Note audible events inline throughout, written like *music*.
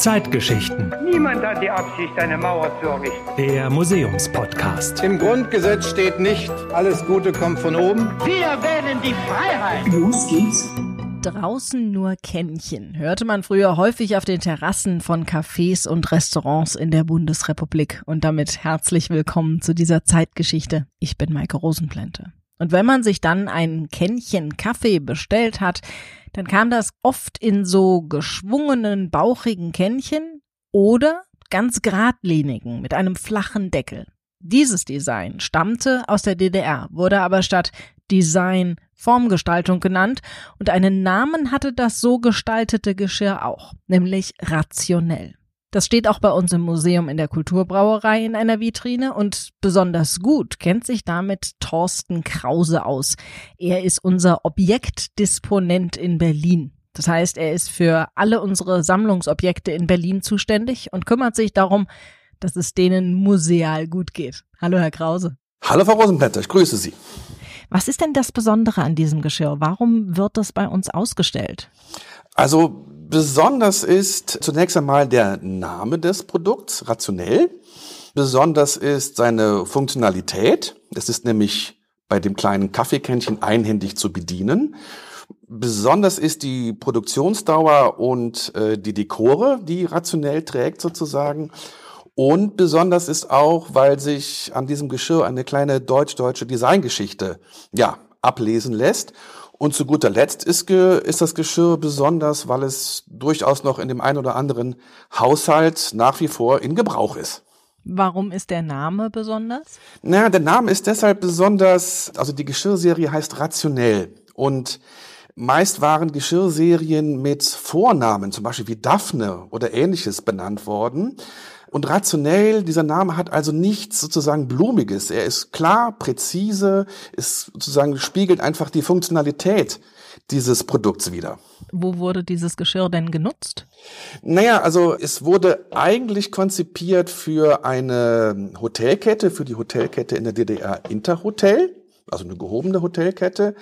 Zeitgeschichten. Niemand hat die Absicht, eine Mauer zu errichten. Der Museumspodcast. Im Grundgesetz steht nicht, alles Gute kommt von oben. Wir wählen die Freiheit. Los geht's. Draußen nur Kännchen hörte man früher häufig auf den Terrassen von Cafés und Restaurants in der Bundesrepublik. Und damit herzlich willkommen zu dieser Zeitgeschichte. Ich bin Maike Rosenplente. Und wenn man sich dann ein Kännchen Kaffee bestellt hat, dann kam das oft in so geschwungenen, bauchigen Kännchen oder ganz geradlinigen mit einem flachen Deckel. Dieses Design stammte aus der DDR, wurde aber statt Design Formgestaltung genannt und einen Namen hatte das so gestaltete Geschirr auch, nämlich rationell. Das steht auch bei uns im Museum in der Kulturbrauerei in einer Vitrine und besonders gut kennt sich damit Thorsten Krause aus. Er ist unser Objektdisponent in Berlin. Das heißt, er ist für alle unsere Sammlungsobjekte in Berlin zuständig und kümmert sich darum, dass es denen museal gut geht. Hallo, Herr Krause. Hallo, Frau Rosenblätter, ich grüße Sie. Was ist denn das Besondere an diesem Geschirr? Warum wird das bei uns ausgestellt? Also besonders ist zunächst einmal der Name des Produkts, rationell. Besonders ist seine Funktionalität. Es ist nämlich bei dem kleinen Kaffeekännchen einhändig zu bedienen. Besonders ist die Produktionsdauer und äh, die Dekore, die rationell trägt sozusagen. Und besonders ist auch, weil sich an diesem Geschirr eine kleine deutsch-deutsche Designgeschichte ja, ablesen lässt. Und zu guter Letzt ist, ist das Geschirr besonders, weil es durchaus noch in dem einen oder anderen Haushalt nach wie vor in Gebrauch ist. Warum ist der Name besonders? Naja, der Name ist deshalb besonders, also die Geschirrserie heißt Rationell. Und meist waren Geschirrserien mit Vornamen, zum Beispiel wie Daphne oder ähnliches benannt worden. Und rationell, dieser Name hat also nichts sozusagen Blumiges. Er ist klar, präzise, ist sozusagen spiegelt einfach die Funktionalität dieses Produkts wieder. Wo wurde dieses Geschirr denn genutzt? Naja, also es wurde eigentlich konzipiert für eine Hotelkette, für die Hotelkette in der DDR Interhotel, also eine gehobene Hotelkette.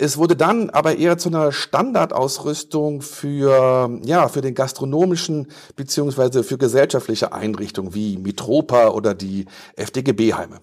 Es wurde dann aber eher zu einer Standardausrüstung für, ja, für den gastronomischen beziehungsweise für gesellschaftliche Einrichtungen wie Mitropa oder die FDGB-Heime.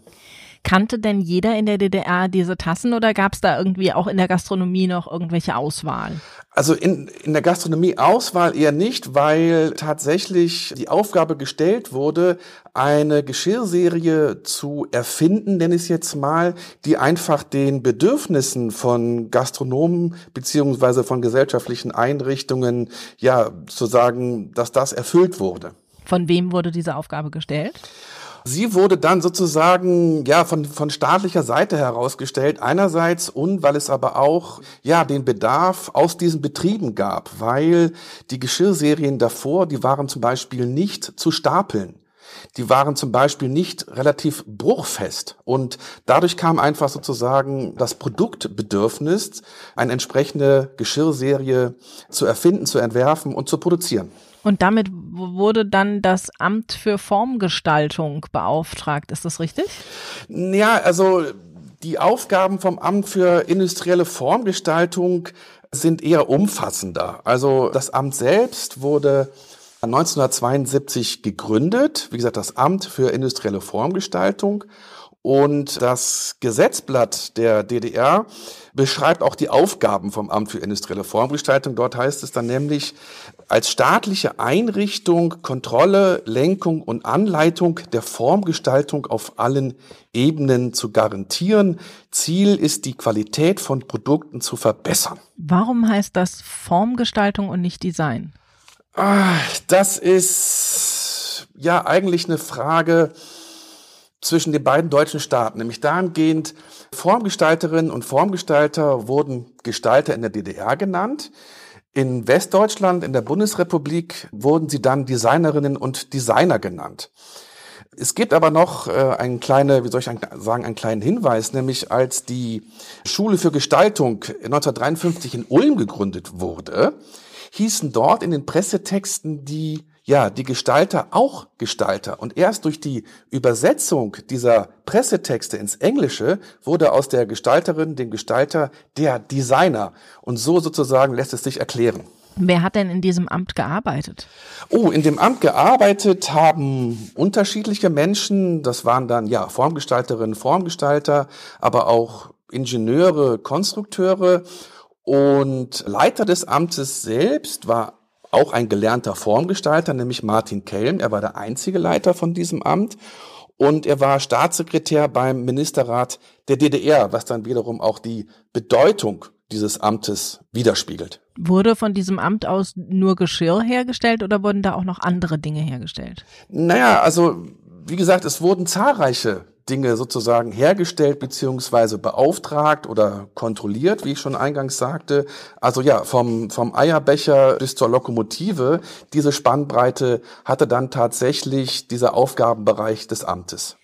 Kannte denn jeder in der DDR diese Tassen oder gab es da irgendwie auch in der Gastronomie noch irgendwelche Auswahl? Also in, in der Gastronomie Auswahl eher nicht, weil tatsächlich die Aufgabe gestellt wurde, eine Geschirrserie zu erfinden, nenne ich es jetzt mal, die einfach den Bedürfnissen von Gastronomen beziehungsweise von gesellschaftlichen Einrichtungen, ja, zu sagen, dass das erfüllt wurde. Von wem wurde diese Aufgabe gestellt? Sie wurde dann sozusagen ja von, von staatlicher Seite herausgestellt, einerseits und weil es aber auch ja den Bedarf aus diesen Betrieben gab, weil die Geschirrserien davor, die waren zum Beispiel nicht zu stapeln. Die waren zum Beispiel nicht relativ bruchfest und dadurch kam einfach sozusagen das Produktbedürfnis, eine entsprechende Geschirrserie zu erfinden, zu entwerfen und zu produzieren. Und damit wurde dann das Amt für Formgestaltung beauftragt. Ist das richtig? Ja, also die Aufgaben vom Amt für industrielle Formgestaltung sind eher umfassender. Also das Amt selbst wurde 1972 gegründet, wie gesagt, das Amt für industrielle Formgestaltung. Und das Gesetzblatt der DDR beschreibt auch die Aufgaben vom Amt für industrielle Formgestaltung. Dort heißt es dann nämlich, als staatliche Einrichtung Kontrolle, Lenkung und Anleitung der Formgestaltung auf allen Ebenen zu garantieren. Ziel ist, die Qualität von Produkten zu verbessern. Warum heißt das Formgestaltung und nicht Design? Ah, das ist ja eigentlich eine Frage, zwischen den beiden deutschen Staaten, nämlich dahingehend, Formgestalterinnen und Formgestalter wurden Gestalter in der DDR genannt. In Westdeutschland, in der Bundesrepublik, wurden sie dann Designerinnen und Designer genannt. Es gibt aber noch äh, einen kleinen, wie soll ich sagen, einen kleinen Hinweis, nämlich als die Schule für Gestaltung 1953 in Ulm gegründet wurde, hießen dort in den Pressetexten die ja, die Gestalter auch Gestalter. Und erst durch die Übersetzung dieser Pressetexte ins Englische wurde aus der Gestalterin, dem Gestalter, der Designer. Und so sozusagen lässt es sich erklären. Wer hat denn in diesem Amt gearbeitet? Oh, in dem Amt gearbeitet haben unterschiedliche Menschen. Das waren dann ja Formgestalterinnen, Formgestalter, aber auch Ingenieure, Konstrukteure. Und Leiter des Amtes selbst war auch ein gelernter Formgestalter, nämlich Martin Kelm. Er war der einzige Leiter von diesem Amt. Und er war Staatssekretär beim Ministerrat der DDR, was dann wiederum auch die Bedeutung dieses Amtes widerspiegelt. Wurde von diesem Amt aus nur Geschirr hergestellt oder wurden da auch noch andere Dinge hergestellt? Naja, also wie gesagt, es wurden zahlreiche Dinge sozusagen hergestellt beziehungsweise beauftragt oder kontrolliert, wie ich schon eingangs sagte. Also ja, vom, vom Eierbecher bis zur Lokomotive, diese Spannbreite hatte dann tatsächlich dieser Aufgabenbereich des Amtes.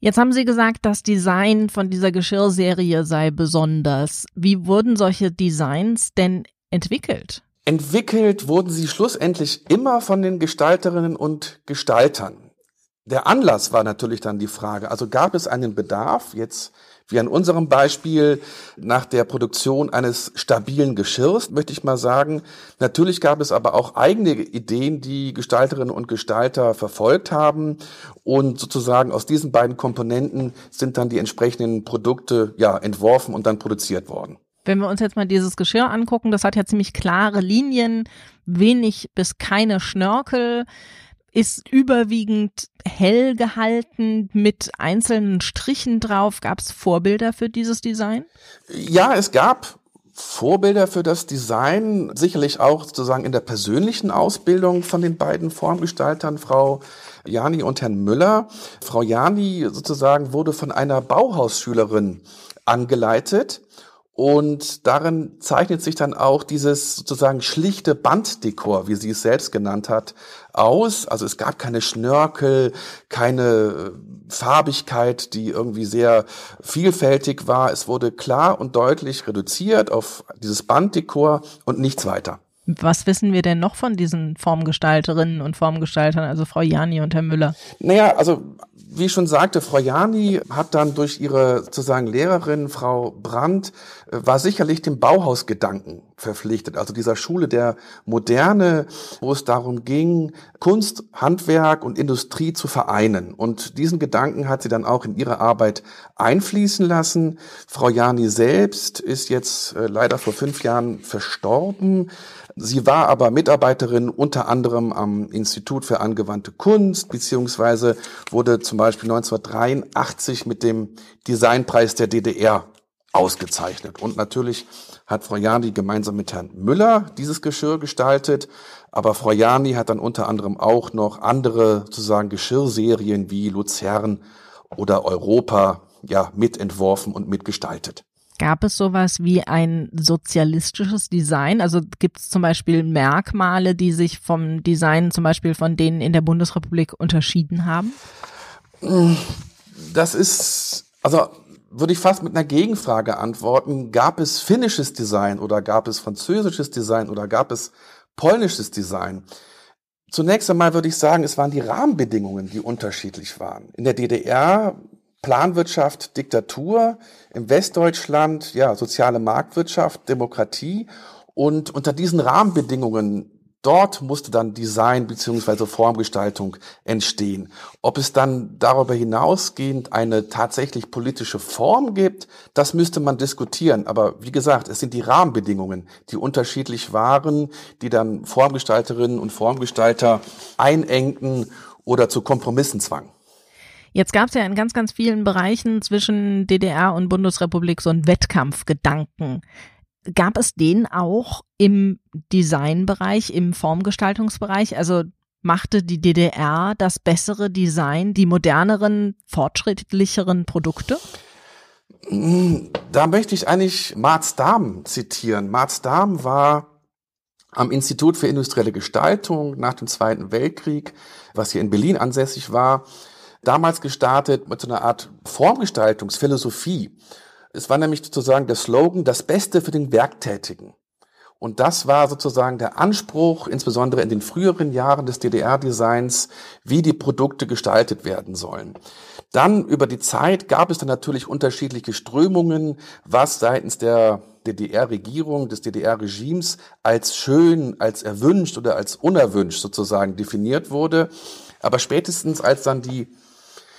Jetzt haben Sie gesagt, das Design von dieser Geschirrserie sei besonders. Wie wurden solche Designs denn entwickelt? Entwickelt wurden sie schlussendlich immer von den Gestalterinnen und Gestaltern. Der Anlass war natürlich dann die Frage, also gab es einen Bedarf, jetzt wie an unserem Beispiel nach der Produktion eines stabilen Geschirrs, möchte ich mal sagen. Natürlich gab es aber auch eigene Ideen, die Gestalterinnen und Gestalter verfolgt haben. Und sozusagen aus diesen beiden Komponenten sind dann die entsprechenden Produkte ja entworfen und dann produziert worden. Wenn wir uns jetzt mal dieses Geschirr angucken, das hat ja ziemlich klare Linien, wenig bis keine Schnörkel ist überwiegend hell gehalten mit einzelnen Strichen drauf. Gab es Vorbilder für dieses Design? Ja, es gab Vorbilder für das Design, sicherlich auch sozusagen in der persönlichen Ausbildung von den beiden Formgestaltern, Frau Jani und Herrn Müller. Frau Jani sozusagen wurde von einer Bauhausschülerin angeleitet und darin zeichnet sich dann auch dieses sozusagen schlichte Banddekor, wie sie es selbst genannt hat, aus. Also es gab keine Schnörkel, keine äh, Farbigkeit, die irgendwie sehr vielfältig war. Es wurde klar und deutlich reduziert auf dieses Banddekor und nichts weiter. Was wissen wir denn noch von diesen Formgestalterinnen und Formgestaltern, also Frau Jani und Herr Müller? Naja, also wie ich schon sagte, Frau Jani hat dann durch ihre sozusagen Lehrerin, Frau Brandt, war sicherlich dem Bauhausgedanken verpflichtet, also dieser Schule der Moderne, wo es darum ging, Kunst, Handwerk und Industrie zu vereinen. Und diesen Gedanken hat sie dann auch in ihre Arbeit einfließen lassen. Frau Jani selbst ist jetzt äh, leider vor fünf Jahren verstorben. Sie war aber Mitarbeiterin unter anderem am Institut für angewandte Kunst, beziehungsweise wurde zum Beispiel 1983 mit dem Designpreis der DDR ausgezeichnet. Und natürlich hat Frau Jani gemeinsam mit Herrn Müller dieses Geschirr gestaltet. Aber Frau Jani hat dann unter anderem auch noch andere sozusagen Geschirrserien wie Luzern oder Europa ja mitentworfen und mitgestaltet. Gab es sowas wie ein sozialistisches Design? Also gibt es zum Beispiel Merkmale, die sich vom Design zum Beispiel von denen in der Bundesrepublik unterschieden haben? Das ist, also würde ich fast mit einer Gegenfrage antworten. Gab es finnisches Design oder gab es französisches Design oder gab es polnisches Design? Zunächst einmal würde ich sagen, es waren die Rahmenbedingungen, die unterschiedlich waren. In der DDR Planwirtschaft, Diktatur, im Westdeutschland ja soziale Marktwirtschaft, Demokratie und unter diesen Rahmenbedingungen Dort musste dann Design beziehungsweise Formgestaltung entstehen. Ob es dann darüber hinausgehend eine tatsächlich politische Form gibt, das müsste man diskutieren. Aber wie gesagt, es sind die Rahmenbedingungen, die unterschiedlich waren, die dann Formgestalterinnen und Formgestalter einengten oder zu Kompromissen zwangen. Jetzt gab es ja in ganz, ganz vielen Bereichen zwischen DDR und Bundesrepublik so einen Wettkampfgedanken. Gab es den auch im Designbereich, im Formgestaltungsbereich? Also machte die DDR das bessere Design, die moderneren, fortschrittlicheren Produkte? Da möchte ich eigentlich Marz Dahm zitieren. Marz Dahm war am Institut für industrielle Gestaltung nach dem Zweiten Weltkrieg, was hier in Berlin ansässig war, damals gestartet mit so einer Art Formgestaltungsphilosophie. Es war nämlich sozusagen der Slogan, das Beste für den Werktätigen. Und das war sozusagen der Anspruch, insbesondere in den früheren Jahren des DDR-Designs, wie die Produkte gestaltet werden sollen. Dann über die Zeit gab es dann natürlich unterschiedliche Strömungen, was seitens der DDR-Regierung, des DDR-Regimes als schön, als erwünscht oder als unerwünscht sozusagen definiert wurde. Aber spätestens als dann die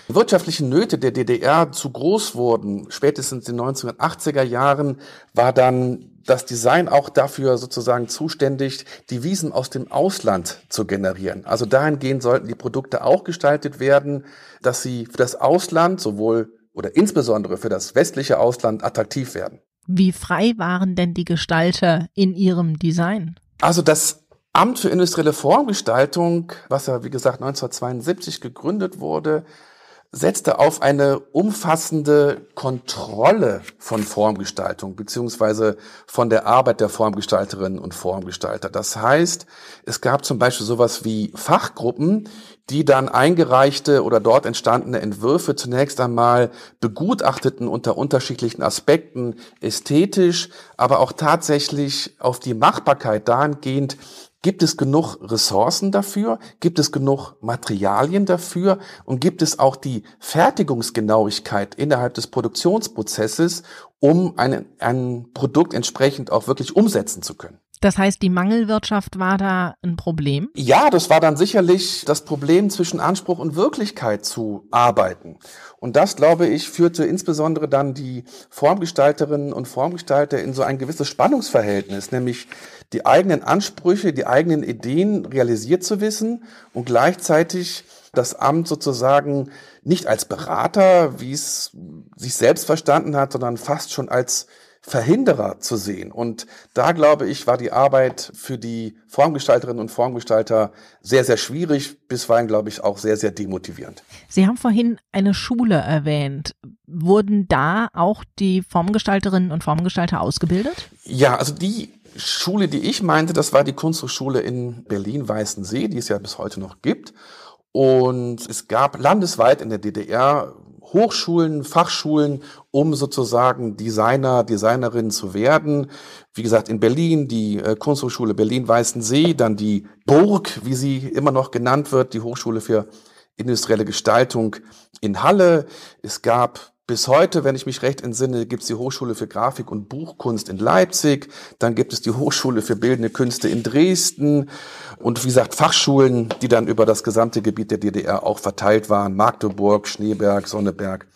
wirtschaftlichen Nöte der DDR zu groß wurden, spätestens in den 1980er Jahren, war dann das Design auch dafür sozusagen zuständig, Devisen aus dem Ausland zu generieren. Also dahingehend sollten die Produkte auch gestaltet werden, dass sie für das Ausland sowohl oder insbesondere für das westliche Ausland attraktiv werden. Wie frei waren denn die Gestalter in ihrem Design? Also das Amt für industrielle Formgestaltung, was ja wie gesagt 1972 gegründet wurde, setzte auf eine umfassende Kontrolle von Formgestaltung beziehungsweise von der Arbeit der Formgestalterinnen und Formgestalter. Das heißt, es gab zum Beispiel sowas wie Fachgruppen, die dann eingereichte oder dort entstandene Entwürfe zunächst einmal begutachteten unter unterschiedlichen Aspekten, ästhetisch, aber auch tatsächlich auf die Machbarkeit dahingehend, Gibt es genug Ressourcen dafür? Gibt es genug Materialien dafür? Und gibt es auch die Fertigungsgenauigkeit innerhalb des Produktionsprozesses, um ein, ein Produkt entsprechend auch wirklich umsetzen zu können? Das heißt, die Mangelwirtschaft war da ein Problem? Ja, das war dann sicherlich das Problem, zwischen Anspruch und Wirklichkeit zu arbeiten. Und das, glaube ich, führte insbesondere dann die Formgestalterinnen und Formgestalter in so ein gewisses Spannungsverhältnis, nämlich die eigenen Ansprüche, die eigenen Ideen realisiert zu wissen und gleichzeitig das Amt sozusagen nicht als Berater, wie es sich selbst verstanden hat, sondern fast schon als Verhinderer zu sehen. Und da, glaube ich, war die Arbeit für die Formgestalterinnen und Formgestalter sehr, sehr schwierig, bisweilen, glaube ich, auch sehr, sehr demotivierend. Sie haben vorhin eine Schule erwähnt. Wurden da auch die Formgestalterinnen und Formgestalter ausgebildet? Ja, also die Schule, die ich meinte, das war die Kunsthochschule in Berlin-Weißensee, die es ja bis heute noch gibt. Und es gab landesweit in der DDR Hochschulen, Fachschulen, um sozusagen Designer, Designerinnen zu werden. Wie gesagt, in Berlin die äh, Kunsthochschule Berlin-Weißensee, dann die Burg, wie sie immer noch genannt wird, die Hochschule für industrielle Gestaltung in Halle. Es gab bis heute, wenn ich mich recht entsinne, gibt es die Hochschule für Grafik und Buchkunst in Leipzig, dann gibt es die Hochschule für Bildende Künste in Dresden und wie gesagt Fachschulen, die dann über das gesamte Gebiet der DDR auch verteilt waren, Magdeburg, Schneeberg, Sonneberg,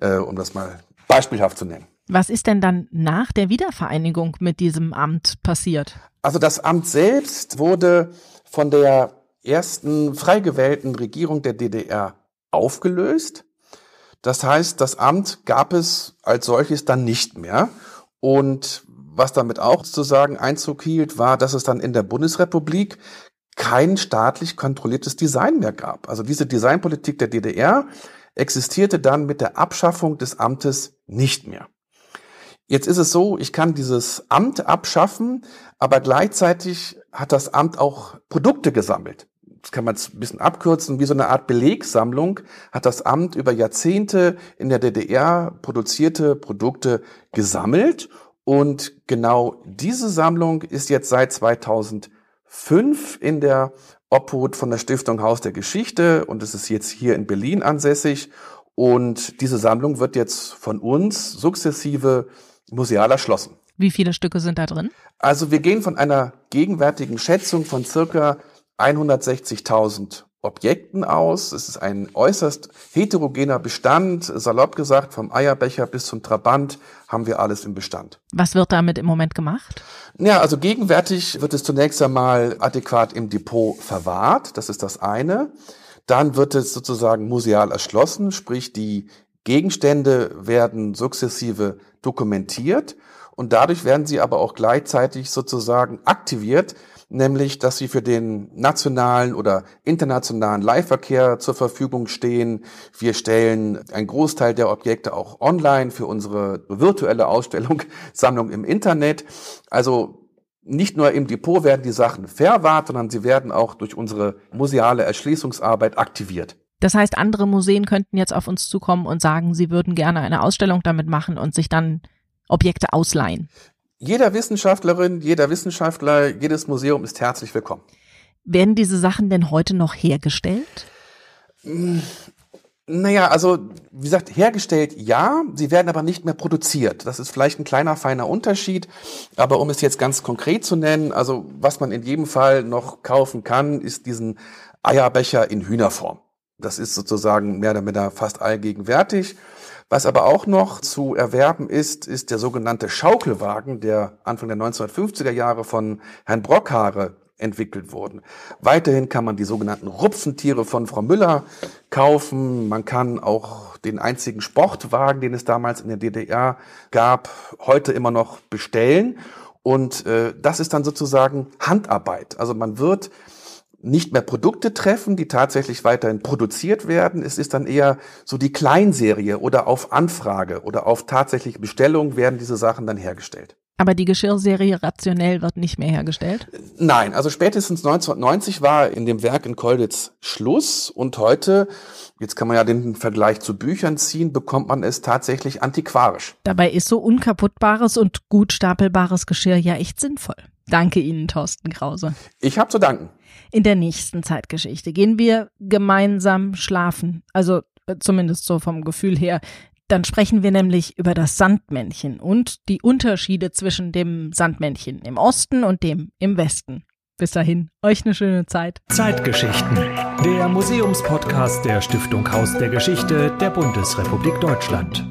äh, um das mal beispielhaft zu nennen. Was ist denn dann nach der Wiedervereinigung mit diesem Amt passiert? Also das Amt selbst wurde von der ersten frei gewählten Regierung der DDR aufgelöst das heißt, das Amt gab es als solches dann nicht mehr. Und was damit auch sozusagen Einzug hielt, war, dass es dann in der Bundesrepublik kein staatlich kontrolliertes Design mehr gab. Also diese Designpolitik der DDR existierte dann mit der Abschaffung des Amtes nicht mehr. Jetzt ist es so, ich kann dieses Amt abschaffen, aber gleichzeitig hat das Amt auch Produkte gesammelt das kann man ein bisschen abkürzen, wie so eine Art Belegsammlung hat das Amt über Jahrzehnte in der DDR produzierte Produkte gesammelt. Und genau diese Sammlung ist jetzt seit 2005 in der Obhut von der Stiftung Haus der Geschichte und es ist jetzt hier in Berlin ansässig. Und diese Sammlung wird jetzt von uns sukzessive museal erschlossen. Wie viele Stücke sind da drin? Also wir gehen von einer gegenwärtigen Schätzung von circa 160.000 Objekten aus. Es ist ein äußerst heterogener Bestand. Salopp gesagt, vom Eierbecher bis zum Trabant haben wir alles im Bestand. Was wird damit im Moment gemacht? Ja, also gegenwärtig wird es zunächst einmal adäquat im Depot verwahrt. Das ist das eine. Dann wird es sozusagen museal erschlossen, sprich die Gegenstände werden sukzessive dokumentiert und dadurch werden sie aber auch gleichzeitig sozusagen aktiviert, nämlich dass sie für den nationalen oder internationalen Leihverkehr zur Verfügung stehen. Wir stellen einen Großteil der Objekte auch online für unsere virtuelle Ausstellung, *laughs* Sammlung im Internet. Also nicht nur im Depot werden die Sachen verwahrt, sondern sie werden auch durch unsere museale Erschließungsarbeit aktiviert. Das heißt, andere Museen könnten jetzt auf uns zukommen und sagen, sie würden gerne eine Ausstellung damit machen und sich dann Objekte ausleihen. Jeder Wissenschaftlerin, jeder Wissenschaftler, jedes Museum ist herzlich willkommen. Werden diese Sachen denn heute noch hergestellt? Naja, also wie gesagt, hergestellt ja, sie werden aber nicht mehr produziert. Das ist vielleicht ein kleiner, feiner Unterschied. Aber um es jetzt ganz konkret zu nennen, also was man in jedem Fall noch kaufen kann, ist diesen Eierbecher in Hühnerform. Das ist sozusagen mehr oder minder fast allgegenwärtig. Was aber auch noch zu erwerben ist, ist der sogenannte Schaukelwagen, der Anfang der 1950er Jahre von Herrn Brockhaare entwickelt wurden. Weiterhin kann man die sogenannten Rupfentiere von Frau Müller kaufen. Man kann auch den einzigen Sportwagen, den es damals in der DDR gab, heute immer noch bestellen. Und äh, das ist dann sozusagen Handarbeit. Also man wird nicht mehr Produkte treffen, die tatsächlich weiterhin produziert werden. Es ist dann eher so die Kleinserie oder auf Anfrage oder auf tatsächliche Bestellung werden diese Sachen dann hergestellt. Aber die Geschirrserie rationell wird nicht mehr hergestellt? Nein, also spätestens 1990 war in dem Werk in Kolditz Schluss und heute, jetzt kann man ja den Vergleich zu Büchern ziehen, bekommt man es tatsächlich antiquarisch. Dabei ist so unkaputtbares und gut stapelbares Geschirr ja echt sinnvoll. Danke Ihnen, Thorsten Krause. Ich habe zu danken. In der nächsten Zeitgeschichte gehen wir gemeinsam schlafen. Also äh, zumindest so vom Gefühl her. Dann sprechen wir nämlich über das Sandmännchen und die Unterschiede zwischen dem Sandmännchen im Osten und dem im Westen. Bis dahin, euch eine schöne Zeit. Zeitgeschichten. Der Museumspodcast der Stiftung Haus der Geschichte der Bundesrepublik Deutschland.